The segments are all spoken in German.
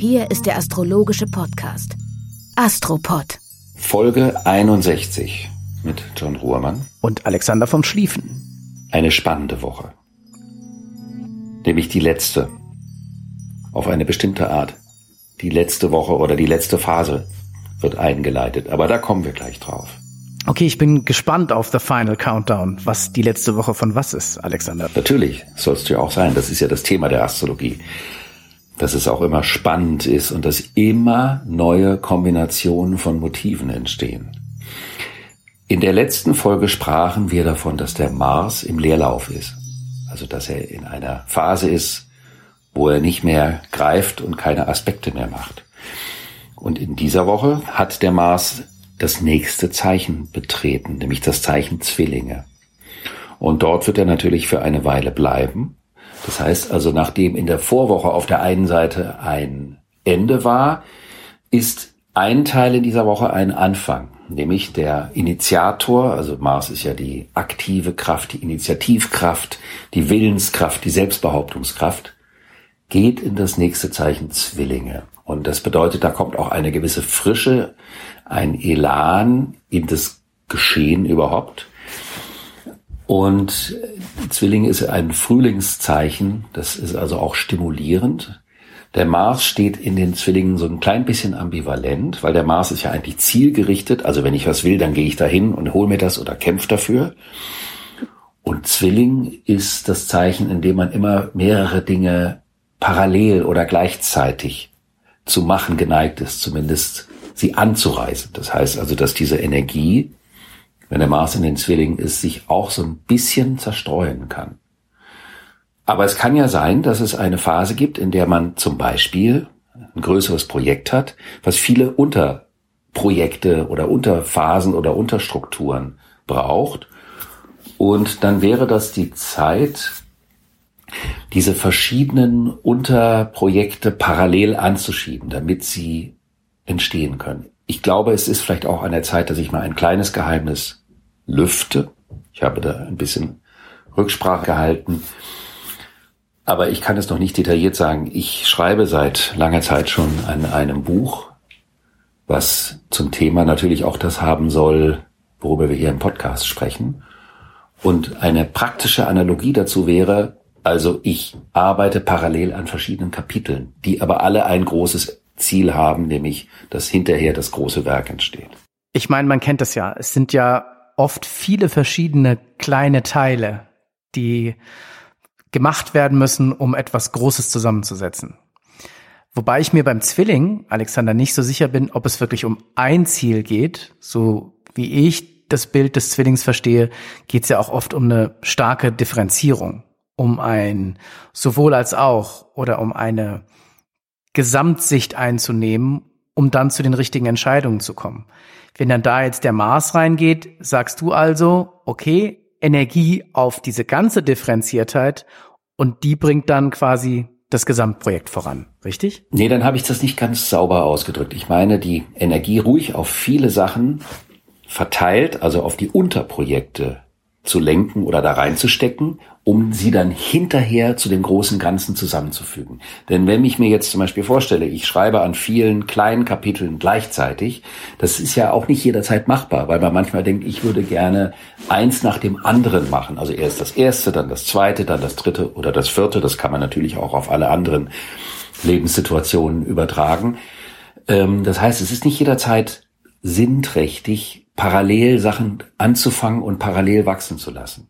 Hier ist der astrologische Podcast Astropod. Folge 61 mit John Ruhrmann. Und Alexander vom Schlieffen. Eine spannende Woche. Nämlich die letzte. Auf eine bestimmte Art. Die letzte Woche oder die letzte Phase wird eingeleitet. Aber da kommen wir gleich drauf. Okay, ich bin gespannt auf The Final Countdown, was die letzte Woche von was ist, Alexander. Natürlich, sollst du ja auch sein. Das ist ja das Thema der Astrologie dass es auch immer spannend ist und dass immer neue Kombinationen von Motiven entstehen. In der letzten Folge sprachen wir davon, dass der Mars im Leerlauf ist. Also dass er in einer Phase ist, wo er nicht mehr greift und keine Aspekte mehr macht. Und in dieser Woche hat der Mars das nächste Zeichen betreten, nämlich das Zeichen Zwillinge. Und dort wird er natürlich für eine Weile bleiben. Das heißt also, nachdem in der Vorwoche auf der einen Seite ein Ende war, ist ein Teil in dieser Woche ein Anfang, nämlich der Initiator, also Mars ist ja die aktive Kraft, die Initiativkraft, die Willenskraft, die Selbstbehauptungskraft, geht in das nächste Zeichen Zwillinge. Und das bedeutet, da kommt auch eine gewisse Frische, ein Elan in das Geschehen überhaupt. Und Zwilling ist ein Frühlingszeichen, das ist also auch stimulierend. Der Mars steht in den Zwillingen so ein klein bisschen ambivalent, weil der Mars ist ja eigentlich zielgerichtet. Also wenn ich was will, dann gehe ich dahin und hole mir das oder kämpfe dafür. Und Zwilling ist das Zeichen, in dem man immer mehrere Dinge parallel oder gleichzeitig zu machen geneigt ist, zumindest sie anzureisen. Das heißt also, dass diese Energie wenn der Mars in den Zwillingen ist, sich auch so ein bisschen zerstreuen kann. Aber es kann ja sein, dass es eine Phase gibt, in der man zum Beispiel ein größeres Projekt hat, was viele Unterprojekte oder Unterphasen oder Unterstrukturen braucht. Und dann wäre das die Zeit, diese verschiedenen Unterprojekte parallel anzuschieben, damit sie entstehen können. Ich glaube, es ist vielleicht auch an der Zeit, dass ich mal ein kleines Geheimnis lüfte. Ich habe da ein bisschen Rücksprache gehalten. Aber ich kann es noch nicht detailliert sagen. Ich schreibe seit langer Zeit schon an einem Buch, was zum Thema natürlich auch das haben soll, worüber wir hier im Podcast sprechen. Und eine praktische Analogie dazu wäre, also ich arbeite parallel an verschiedenen Kapiteln, die aber alle ein großes Ziel haben, nämlich dass hinterher das große Werk entsteht. Ich meine, man kennt das ja. Es sind ja oft viele verschiedene kleine Teile, die gemacht werden müssen, um etwas Großes zusammenzusetzen. Wobei ich mir beim Zwilling, Alexander, nicht so sicher bin, ob es wirklich um ein Ziel geht. So wie ich das Bild des Zwillings verstehe, geht es ja auch oft um eine starke Differenzierung, um ein sowohl als auch oder um eine Gesamtsicht einzunehmen, um dann zu den richtigen Entscheidungen zu kommen. Wenn dann da jetzt der Mars reingeht, sagst du also, okay, Energie auf diese ganze Differenziertheit und die bringt dann quasi das Gesamtprojekt voran, richtig? Nee, dann habe ich das nicht ganz sauber ausgedrückt. Ich meine, die Energie ruhig auf viele Sachen verteilt, also auf die Unterprojekte zu lenken oder da reinzustecken, um sie dann hinterher zu dem großen Ganzen zusammenzufügen. Denn wenn ich mir jetzt zum Beispiel vorstelle, ich schreibe an vielen kleinen Kapiteln gleichzeitig, das ist ja auch nicht jederzeit machbar, weil man manchmal denkt, ich würde gerne eins nach dem anderen machen. Also erst das erste, dann das zweite, dann das dritte oder das vierte. Das kann man natürlich auch auf alle anderen Lebenssituationen übertragen. Ähm, das heißt, es ist nicht jederzeit sinnträchtig, parallel Sachen anzufangen und parallel wachsen zu lassen.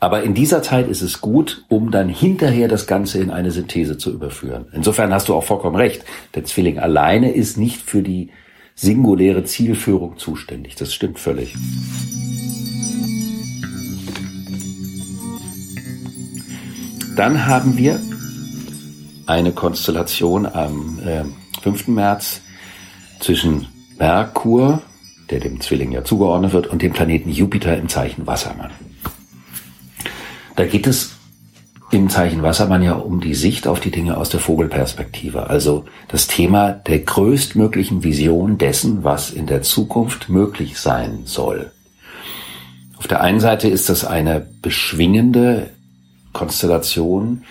Aber in dieser Zeit ist es gut, um dann hinterher das Ganze in eine Synthese zu überführen. Insofern hast du auch vollkommen recht. Der Zwilling alleine ist nicht für die singuläre Zielführung zuständig. Das stimmt völlig. Dann haben wir eine Konstellation am äh, 5. März zwischen Merkur, der dem Zwilling ja zugeordnet wird, und dem Planeten Jupiter im Zeichen Wassermann. Da geht es im Zeichen Wassermann ja um die Sicht auf die Dinge aus der Vogelperspektive. Also das Thema der größtmöglichen Vision dessen, was in der Zukunft möglich sein soll. Auf der einen Seite ist das eine beschwingende Konstellation,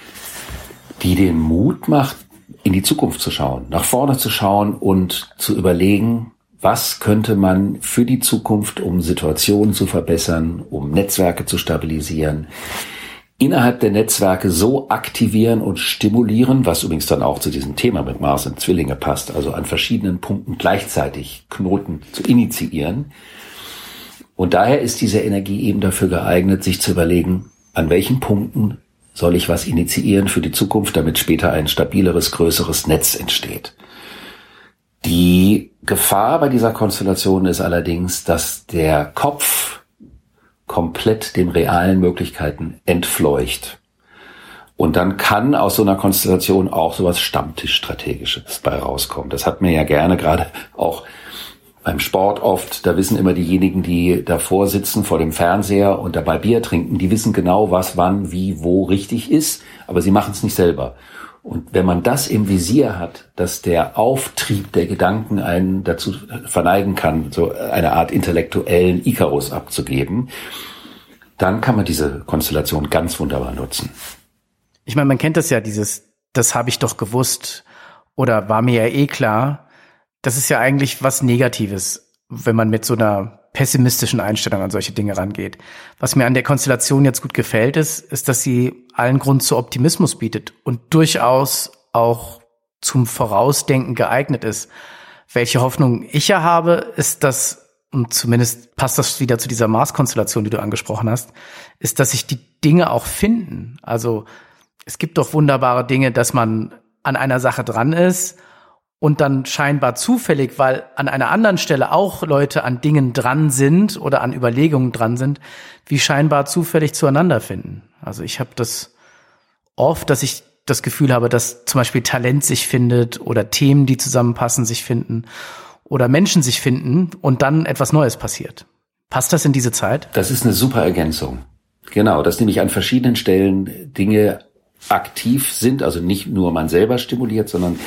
die den Mut macht, in die Zukunft zu schauen, nach vorne zu schauen und zu überlegen, was könnte man für die Zukunft, um Situationen zu verbessern, um Netzwerke zu stabilisieren, innerhalb der Netzwerke so aktivieren und stimulieren, was übrigens dann auch zu diesem Thema mit Mars und Zwillinge passt, also an verschiedenen Punkten gleichzeitig Knoten zu initiieren. Und daher ist diese Energie eben dafür geeignet, sich zu überlegen, an welchen Punkten soll ich was initiieren für die Zukunft, damit später ein stabileres, größeres Netz entsteht. Die Gefahr bei dieser Konstellation ist allerdings, dass der Kopf komplett den realen Möglichkeiten entfleucht. Und dann kann aus so einer Konstellation auch sowas Stammtischstrategisches bei rauskommen. Das hat mir ja gerne gerade auch beim Sport oft, da wissen immer diejenigen, die davor sitzen vor dem Fernseher und dabei Bier trinken, die wissen genau, was wann, wie, wo richtig ist, aber sie machen es nicht selber. Und wenn man das im Visier hat, dass der Auftrieb der Gedanken einen dazu verneigen kann, so eine Art intellektuellen Icarus abzugeben, dann kann man diese Konstellation ganz wunderbar nutzen. Ich meine, man kennt das ja, dieses, das habe ich doch gewusst oder war mir ja eh klar. Das ist ja eigentlich was Negatives, wenn man mit so einer pessimistischen Einstellung an solche Dinge rangeht. Was mir an der Konstellation jetzt gut gefällt, ist, ist, dass sie allen Grund zu Optimismus bietet und durchaus auch zum Vorausdenken geeignet ist. Welche Hoffnung ich ja habe, ist, dass, und zumindest passt das wieder zu dieser Mars-Konstellation, die du angesprochen hast, ist, dass sich die Dinge auch finden. Also es gibt doch wunderbare Dinge, dass man an einer Sache dran ist und dann scheinbar zufällig, weil an einer anderen Stelle auch Leute an Dingen dran sind oder an Überlegungen dran sind, wie scheinbar zufällig zueinander finden. Also ich habe das oft, dass ich das Gefühl habe, dass zum Beispiel Talent sich findet oder Themen, die zusammenpassen, sich finden oder Menschen sich finden und dann etwas Neues passiert. Passt das in diese Zeit? Das ist eine super Ergänzung. Genau, dass nämlich an verschiedenen Stellen Dinge aktiv sind, also nicht nur man selber stimuliert, sondern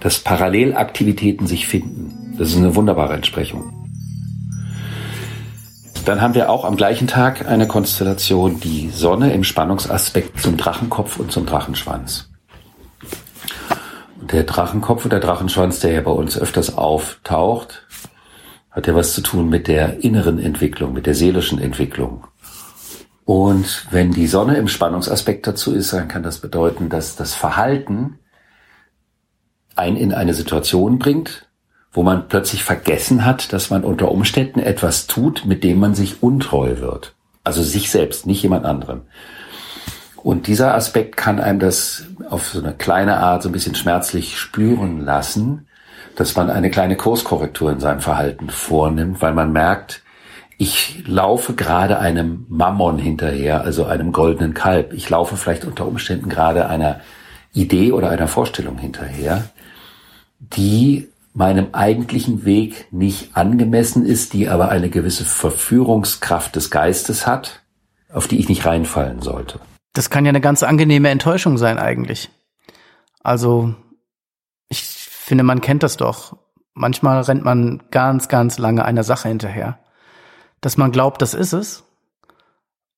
dass Parallelaktivitäten sich finden. Das ist eine wunderbare Entsprechung. Dann haben wir auch am gleichen Tag eine Konstellation, die Sonne im Spannungsaspekt zum Drachenkopf und zum Drachenschwanz. Der Drachenkopf und der Drachenschwanz, der ja bei uns öfters auftaucht, hat ja was zu tun mit der inneren Entwicklung, mit der seelischen Entwicklung. Und wenn die Sonne im Spannungsaspekt dazu ist, dann kann das bedeuten, dass das Verhalten ein in eine Situation bringt, wo man plötzlich vergessen hat, dass man unter Umständen etwas tut, mit dem man sich untreu wird. Also sich selbst, nicht jemand anderem. Und dieser Aspekt kann einem das auf so eine kleine Art so ein bisschen schmerzlich spüren lassen, dass man eine kleine Kurskorrektur in seinem Verhalten vornimmt, weil man merkt, ich laufe gerade einem Mammon hinterher, also einem goldenen Kalb. Ich laufe vielleicht unter Umständen gerade einer Idee oder einer Vorstellung hinterher, die meinem eigentlichen Weg nicht angemessen ist, die aber eine gewisse Verführungskraft des Geistes hat, auf die ich nicht reinfallen sollte. Das kann ja eine ganz angenehme Enttäuschung sein eigentlich. Also ich finde, man kennt das doch. Manchmal rennt man ganz, ganz lange einer Sache hinterher, dass man glaubt, das ist es,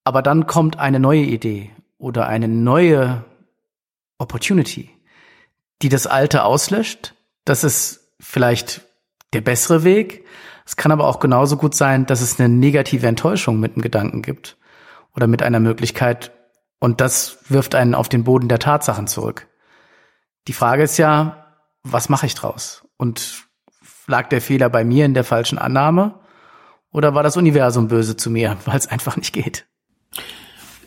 aber dann kommt eine neue Idee oder eine neue Opportunity, die das Alte auslöscht das ist vielleicht der bessere Weg. Es kann aber auch genauso gut sein, dass es eine negative Enttäuschung mit einem Gedanken gibt oder mit einer Möglichkeit und das wirft einen auf den Boden der Tatsachen zurück. Die Frage ist ja, was mache ich draus? Und lag der Fehler bei mir in der falschen Annahme oder war das Universum böse zu mir, weil es einfach nicht geht?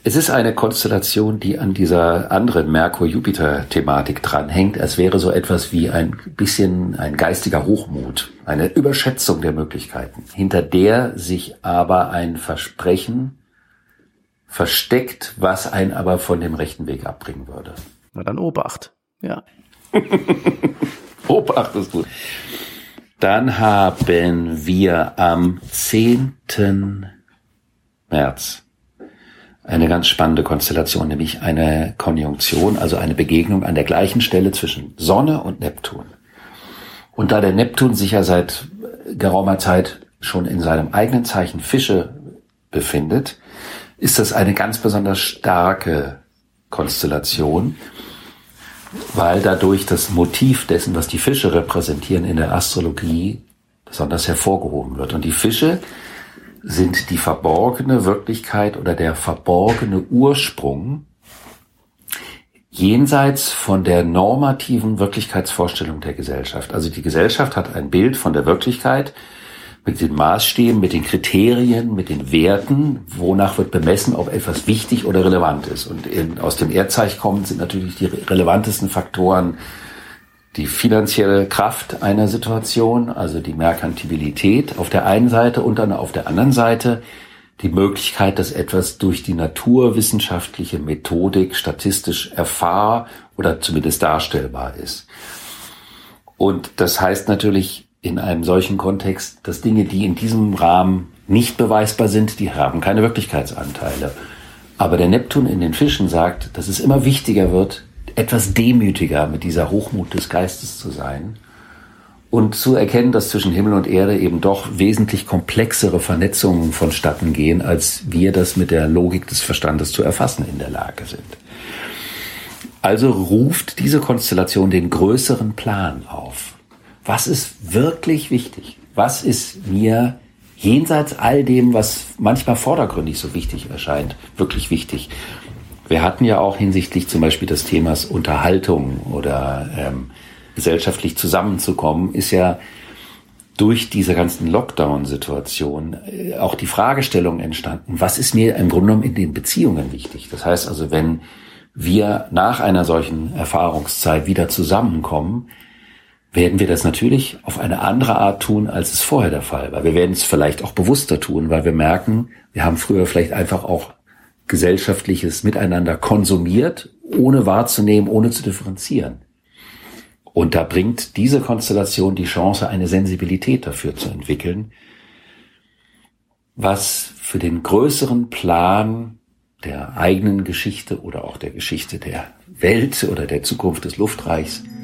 Es ist eine Konstellation, die an dieser anderen Merkur-Jupiter-Thematik dranhängt. Es wäre so etwas wie ein bisschen ein geistiger Hochmut, eine Überschätzung der Möglichkeiten, hinter der sich aber ein Versprechen versteckt, was einen aber von dem rechten Weg abbringen würde. Na dann Obacht. Ja. Obacht ist gut. Dann haben wir am 10. März eine ganz spannende Konstellation, nämlich eine Konjunktion, also eine Begegnung an der gleichen Stelle zwischen Sonne und Neptun. Und da der Neptun sich ja seit geraumer Zeit schon in seinem eigenen Zeichen Fische befindet, ist das eine ganz besonders starke Konstellation, weil dadurch das Motiv dessen, was die Fische repräsentieren in der Astrologie, besonders hervorgehoben wird. Und die Fische sind die verborgene Wirklichkeit oder der verborgene Ursprung jenseits von der normativen Wirklichkeitsvorstellung der Gesellschaft. Also die Gesellschaft hat ein Bild von der Wirklichkeit, mit den Maßstäben, mit den Kriterien, mit den Werten, wonach wird bemessen, ob etwas wichtig oder relevant ist. Und in, aus dem Erdzeichen kommen sind natürlich die relevantesten Faktoren die finanzielle Kraft einer Situation, also die Merkantilität auf der einen Seite und dann auf der anderen Seite die Möglichkeit, dass etwas durch die naturwissenschaftliche Methodik statistisch erfahr oder zumindest darstellbar ist. Und das heißt natürlich, in einem solchen Kontext, dass Dinge, die in diesem Rahmen nicht beweisbar sind, die haben keine Wirklichkeitsanteile. Aber der Neptun in den Fischen sagt, dass es immer wichtiger wird, etwas demütiger mit dieser Hochmut des Geistes zu sein und zu erkennen, dass zwischen Himmel und Erde eben doch wesentlich komplexere Vernetzungen vonstatten gehen, als wir das mit der Logik des Verstandes zu erfassen in der Lage sind. Also ruft diese Konstellation den größeren Plan auf was ist wirklich wichtig? Was ist mir jenseits all dem, was manchmal vordergründig so wichtig erscheint, wirklich wichtig? Wir hatten ja auch hinsichtlich zum Beispiel des Themas Unterhaltung oder ähm, gesellschaftlich zusammenzukommen, ist ja durch diese ganzen Lockdown-Situation äh, auch die Fragestellung entstanden, was ist mir im Grunde genommen in den Beziehungen wichtig? Das heißt also, wenn wir nach einer solchen Erfahrungszeit wieder zusammenkommen, werden wir das natürlich auf eine andere Art tun, als es vorher der Fall war. Wir werden es vielleicht auch bewusster tun, weil wir merken, wir haben früher vielleicht einfach auch gesellschaftliches Miteinander konsumiert, ohne wahrzunehmen, ohne zu differenzieren. Und da bringt diese Konstellation die Chance, eine Sensibilität dafür zu entwickeln, was für den größeren Plan der eigenen Geschichte oder auch der Geschichte der Welt oder der Zukunft des Luftreichs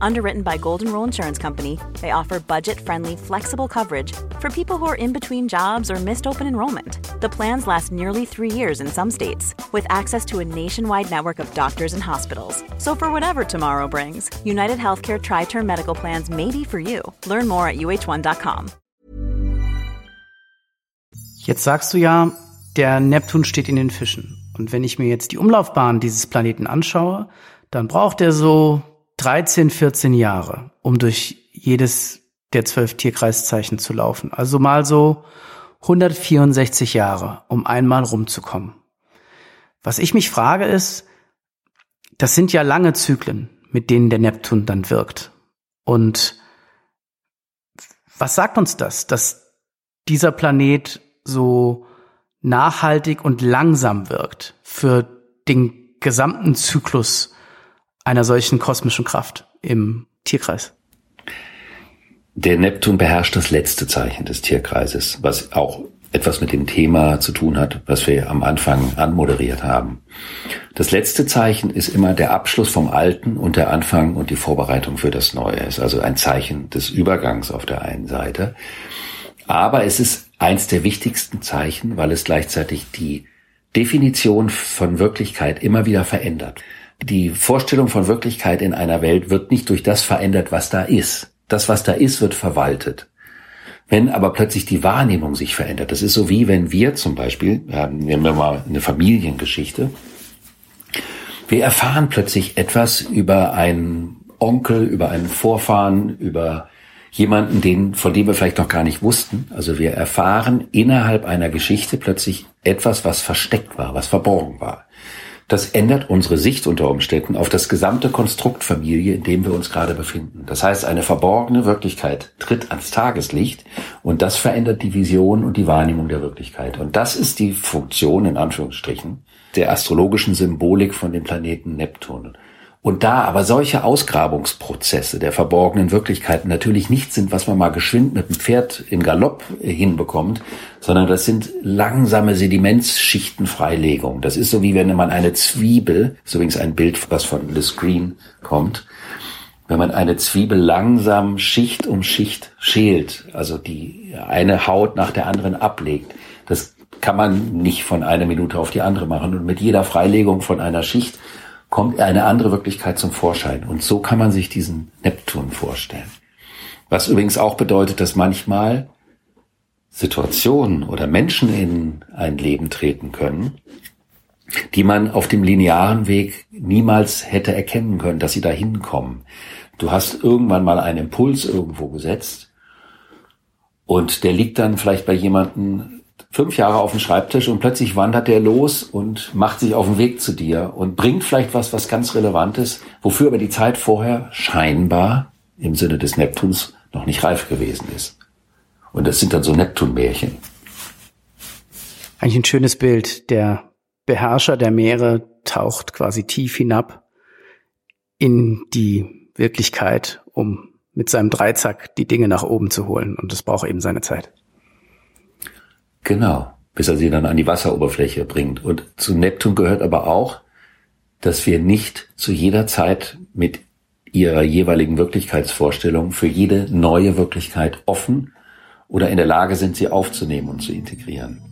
Underwritten by Golden Rule Insurance Company, they offer budget-friendly, flexible coverage for people who are in between jobs or missed open enrollment. The plans last nearly three years in some states, with access to a nationwide network of doctors and hospitals. So for whatever tomorrow brings, United Healthcare Tri-Term Medical Plans may be for you. Learn more at uh1.com. Jetzt sagst du ja, der Neptun steht in den Fischen. Und wenn ich mir jetzt die Umlaufbahn dieses Planeten anschaue, dann braucht er so 13, 14 Jahre, um durch jedes der zwölf Tierkreiszeichen zu laufen. Also mal so 164 Jahre, um einmal rumzukommen. Was ich mich frage ist, das sind ja lange Zyklen, mit denen der Neptun dann wirkt. Und was sagt uns das, dass dieser Planet so nachhaltig und langsam wirkt für den gesamten Zyklus einer solchen kosmischen Kraft im Tierkreis? Der Neptun beherrscht das letzte Zeichen des Tierkreises, was auch etwas mit dem Thema zu tun hat, was wir am Anfang anmoderiert haben. Das letzte Zeichen ist immer der Abschluss vom Alten und der Anfang und die Vorbereitung für das Neue. Es ist also ein Zeichen des Übergangs auf der einen Seite. Aber es ist eins der wichtigsten Zeichen, weil es gleichzeitig die Definition von Wirklichkeit immer wieder verändert. Die Vorstellung von Wirklichkeit in einer Welt wird nicht durch das verändert, was da ist. Das, was da ist, wird verwaltet. Wenn aber plötzlich die Wahrnehmung sich verändert, das ist so wie wenn wir zum Beispiel, ja, nehmen wir mal eine Familiengeschichte, wir erfahren plötzlich etwas über einen Onkel, über einen Vorfahren, über jemanden, den, von dem wir vielleicht noch gar nicht wussten. Also wir erfahren innerhalb einer Geschichte plötzlich etwas, was versteckt war, was verborgen war. Das ändert unsere Sicht unter Umständen auf das gesamte Konstrukt Familie, in dem wir uns gerade befinden. Das heißt, eine verborgene Wirklichkeit tritt ans Tageslicht und das verändert die Vision und die Wahrnehmung der Wirklichkeit. Und das ist die Funktion, in Anführungsstrichen, der astrologischen Symbolik von dem Planeten Neptun. Und da aber solche Ausgrabungsprozesse der verborgenen Wirklichkeiten natürlich nicht sind, was man mal geschwind mit dem Pferd im Galopp hinbekommt, sondern das sind langsame Sedimentsschichtenfreilegung. Das ist so wie wenn man eine Zwiebel, ist übrigens ein Bild, was von The Screen kommt, wenn man eine Zwiebel langsam Schicht um Schicht schält, also die eine Haut nach der anderen ablegt. Das kann man nicht von einer Minute auf die andere machen. Und mit jeder Freilegung von einer Schicht kommt eine andere Wirklichkeit zum Vorschein. Und so kann man sich diesen Neptun vorstellen. Was übrigens auch bedeutet, dass manchmal Situationen oder Menschen in ein Leben treten können, die man auf dem linearen Weg niemals hätte erkennen können, dass sie da hinkommen. Du hast irgendwann mal einen Impuls irgendwo gesetzt und der liegt dann vielleicht bei jemandem fünf Jahre auf dem Schreibtisch und plötzlich wandert der los und macht sich auf den Weg zu dir und bringt vielleicht was, was ganz Relevantes, wofür aber die Zeit vorher scheinbar im Sinne des Neptuns noch nicht reif gewesen ist. Und das sind dann so Neptun-Märchen. Eigentlich ein schönes Bild. Der Beherrscher der Meere taucht quasi tief hinab in die Wirklichkeit, um mit seinem Dreizack die Dinge nach oben zu holen. Und das braucht eben seine Zeit. Genau, bis er sie dann an die Wasseroberfläche bringt. Und zu Neptun gehört aber auch, dass wir nicht zu jeder Zeit mit ihrer jeweiligen Wirklichkeitsvorstellung für jede neue Wirklichkeit offen oder in der Lage sind, sie aufzunehmen und zu integrieren.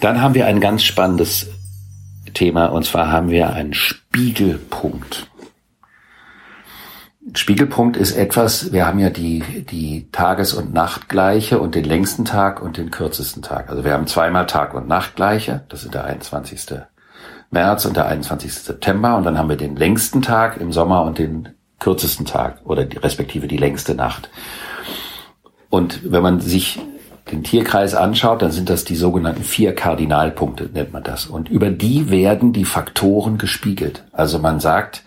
Dann haben wir ein ganz spannendes Thema und zwar haben wir einen Spiegelpunkt. Spiegelpunkt ist etwas, wir haben ja die, die Tages- und Nachtgleiche und den längsten Tag und den kürzesten Tag. Also wir haben zweimal Tag- und Nachtgleiche, das ist der 21. März und der 21. September und dann haben wir den längsten Tag im Sommer und den kürzesten Tag oder die, respektive die längste Nacht. Und wenn man sich den Tierkreis anschaut, dann sind das die sogenannten vier Kardinalpunkte, nennt man das. Und über die werden die Faktoren gespiegelt. Also man sagt,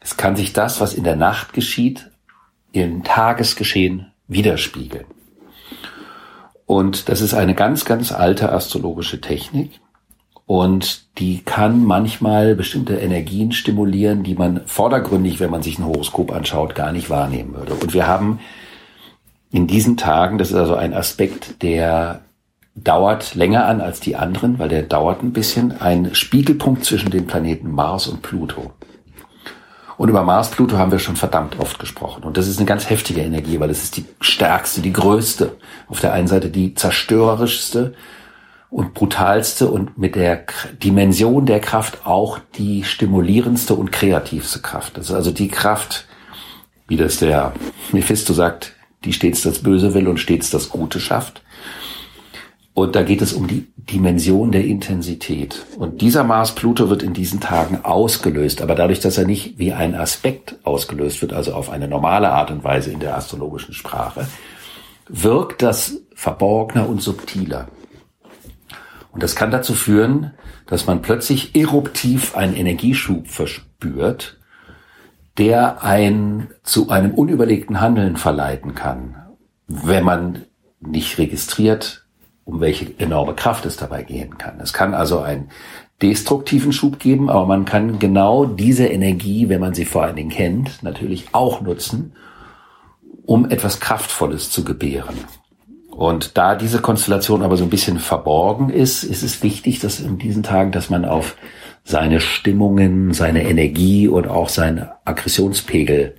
es kann sich das, was in der Nacht geschieht, im Tagesgeschehen widerspiegeln. Und das ist eine ganz, ganz alte astrologische Technik. Und die kann manchmal bestimmte Energien stimulieren, die man vordergründig, wenn man sich ein Horoskop anschaut, gar nicht wahrnehmen würde. Und wir haben in diesen Tagen, das ist also ein Aspekt, der dauert länger an als die anderen, weil der dauert ein bisschen, ein Spiegelpunkt zwischen den Planeten Mars und Pluto. Und über Mars, Pluto haben wir schon verdammt oft gesprochen. Und das ist eine ganz heftige Energie, weil es ist die stärkste, die größte. Auf der einen Seite die zerstörerischste und brutalste und mit der Dimension der Kraft auch die stimulierendste und kreativste Kraft. Das ist also die Kraft, wie das der Mephisto sagt, die stets das Böse will und stets das Gute schafft. Und da geht es um die Dimension der Intensität. Und dieser Mars-Pluto wird in diesen Tagen ausgelöst, aber dadurch, dass er nicht wie ein Aspekt ausgelöst wird, also auf eine normale Art und Weise in der astrologischen Sprache, wirkt das verborgener und subtiler. Und das kann dazu führen, dass man plötzlich eruptiv einen Energieschub verspürt, der ein zu einem unüberlegten Handeln verleiten kann, wenn man nicht registriert, um welche enorme Kraft es dabei gehen kann. Es kann also einen destruktiven Schub geben, aber man kann genau diese Energie, wenn man sie vor allen Dingen kennt, natürlich auch nutzen, um etwas Kraftvolles zu gebären. Und da diese Konstellation aber so ein bisschen verborgen ist, ist es wichtig, dass in diesen Tagen, dass man auf seine Stimmungen, seine Energie und auch seinen Aggressionspegel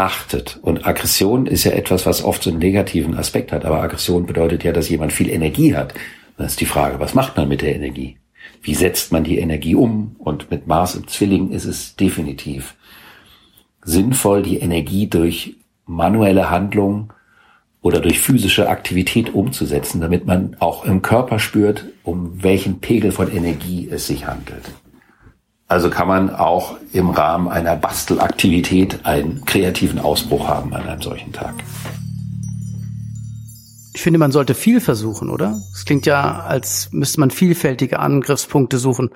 achtet. Und Aggression ist ja etwas, was oft so einen negativen Aspekt hat. Aber Aggression bedeutet ja, dass jemand viel Energie hat. Dann ist die Frage, was macht man mit der Energie? Wie setzt man die Energie um? Und mit Mars im Zwilling ist es definitiv sinnvoll, die Energie durch manuelle Handlung oder durch physische Aktivität umzusetzen, damit man auch im Körper spürt, um welchen Pegel von Energie es sich handelt. Also kann man auch im Rahmen einer Bastelaktivität einen kreativen Ausbruch haben an einem solchen Tag. Ich finde, man sollte viel versuchen, oder? Es klingt ja, als müsste man vielfältige Angriffspunkte suchen,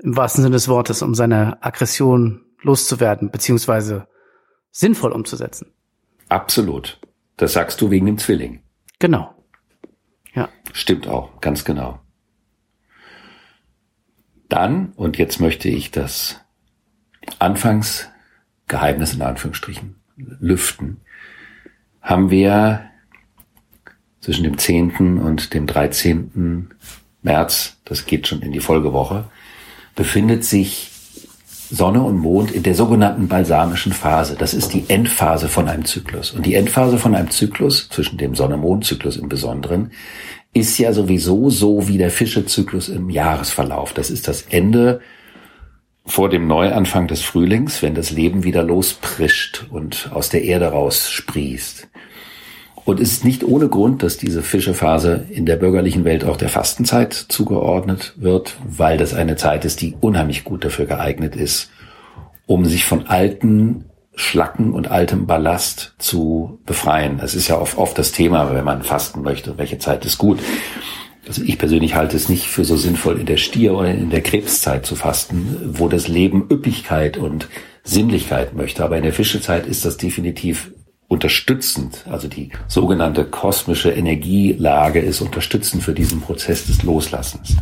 im wahrsten Sinne des Wortes, um seine Aggression loszuwerden, beziehungsweise sinnvoll umzusetzen. Absolut. Das sagst du wegen dem Zwilling. Genau. Ja. Stimmt auch, ganz genau. Dann, und jetzt möchte ich das Anfangsgeheimnis in Anführungsstrichen lüften, haben wir zwischen dem 10. und dem 13. März, das geht schon in die Folgewoche, befindet sich Sonne und Mond in der sogenannten balsamischen Phase. Das ist die Endphase von einem Zyklus. Und die Endphase von einem Zyklus, zwischen dem Sonne-Mond-Zyklus im Besonderen, ist ja sowieso so wie der Fischezyklus im Jahresverlauf. Das ist das Ende vor dem Neuanfang des Frühlings, wenn das Leben wieder losprischt und aus der Erde raus sprießt. Und es ist nicht ohne Grund, dass diese Fischephase in der bürgerlichen Welt auch der Fastenzeit zugeordnet wird, weil das eine Zeit ist, die unheimlich gut dafür geeignet ist, um sich von alten Schlacken und altem Ballast zu befreien. Das ist ja oft, oft das Thema, wenn man fasten möchte, welche Zeit ist gut. Also ich persönlich halte es nicht für so sinnvoll, in der Stier- oder in der Krebszeit zu fasten, wo das Leben Üppigkeit und Sinnlichkeit möchte. Aber in der Fischezeit ist das definitiv unterstützend. Also die sogenannte kosmische Energielage ist unterstützend für diesen Prozess des Loslassens.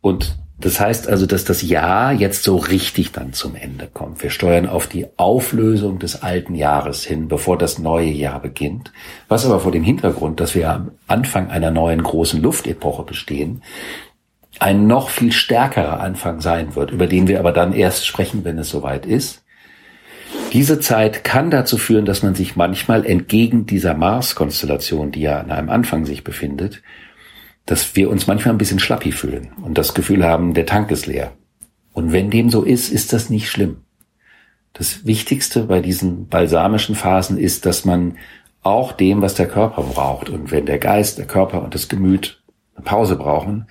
Und das heißt also, dass das Jahr jetzt so richtig dann zum Ende kommt. Wir steuern auf die Auflösung des alten Jahres hin, bevor das neue Jahr beginnt. Was aber vor dem Hintergrund, dass wir am Anfang einer neuen großen Luftepoche bestehen, ein noch viel stärkerer Anfang sein wird, über den wir aber dann erst sprechen, wenn es soweit ist. Diese Zeit kann dazu führen, dass man sich manchmal entgegen dieser Mars-Konstellation, die ja an einem Anfang sich befindet, dass wir uns manchmal ein bisschen schlappi fühlen und das Gefühl haben, der Tank ist leer. Und wenn dem so ist, ist das nicht schlimm. Das Wichtigste bei diesen balsamischen Phasen ist, dass man auch dem, was der Körper braucht, und wenn der Geist, der Körper und das Gemüt eine Pause brauchen,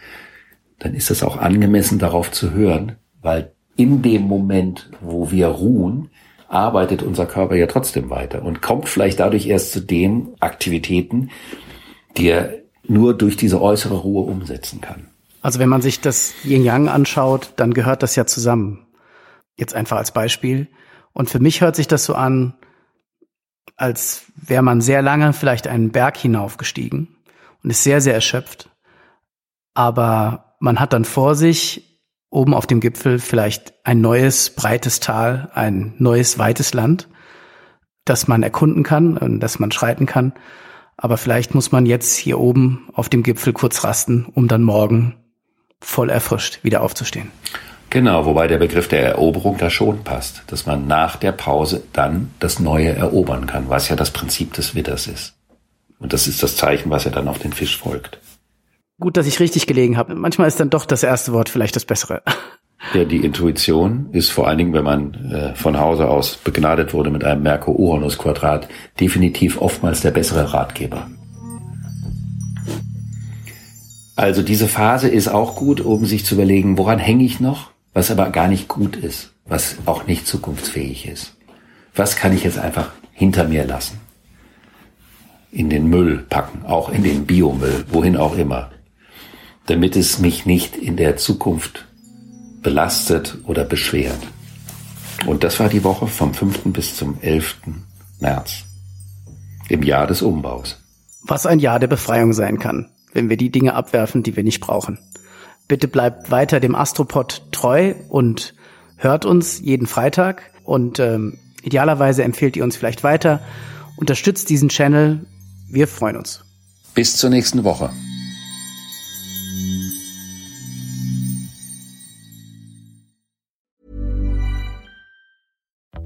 dann ist es auch angemessen darauf zu hören, weil in dem Moment, wo wir ruhen, arbeitet unser Körper ja trotzdem weiter und kommt vielleicht dadurch erst zu den Aktivitäten, die er nur durch diese äußere Ruhe umsetzen kann. Also wenn man sich das Yin-Yang anschaut, dann gehört das ja zusammen. Jetzt einfach als Beispiel. Und für mich hört sich das so an, als wäre man sehr lange vielleicht einen Berg hinaufgestiegen und ist sehr, sehr erschöpft. Aber man hat dann vor sich oben auf dem Gipfel vielleicht ein neues, breites Tal, ein neues, weites Land, das man erkunden kann und das man schreiten kann. Aber vielleicht muss man jetzt hier oben auf dem Gipfel kurz rasten, um dann morgen voll erfrischt wieder aufzustehen. Genau, wobei der Begriff der Eroberung da schon passt, dass man nach der Pause dann das Neue erobern kann, was ja das Prinzip des Witters ist. Und das ist das Zeichen, was ja dann auf den Fisch folgt. Gut, dass ich richtig gelegen habe. Manchmal ist dann doch das erste Wort vielleicht das bessere. Ja, die Intuition ist vor allen Dingen, wenn man äh, von Hause aus begnadet wurde mit einem Merkur-Uranus-Quadrat, definitiv oftmals der bessere Ratgeber. Also diese Phase ist auch gut, um sich zu überlegen, woran hänge ich noch, was aber gar nicht gut ist, was auch nicht zukunftsfähig ist. Was kann ich jetzt einfach hinter mir lassen? In den Müll packen, auch in den Biomüll, wohin auch immer, damit es mich nicht in der Zukunft belastet oder beschwert. Und das war die Woche vom 5. bis zum 11. März im Jahr des Umbaus. Was ein Jahr der Befreiung sein kann, wenn wir die Dinge abwerfen, die wir nicht brauchen. Bitte bleibt weiter dem Astropod treu und hört uns jeden Freitag und ähm, idealerweise empfehlt ihr uns vielleicht weiter. Unterstützt diesen Channel. Wir freuen uns. Bis zur nächsten Woche.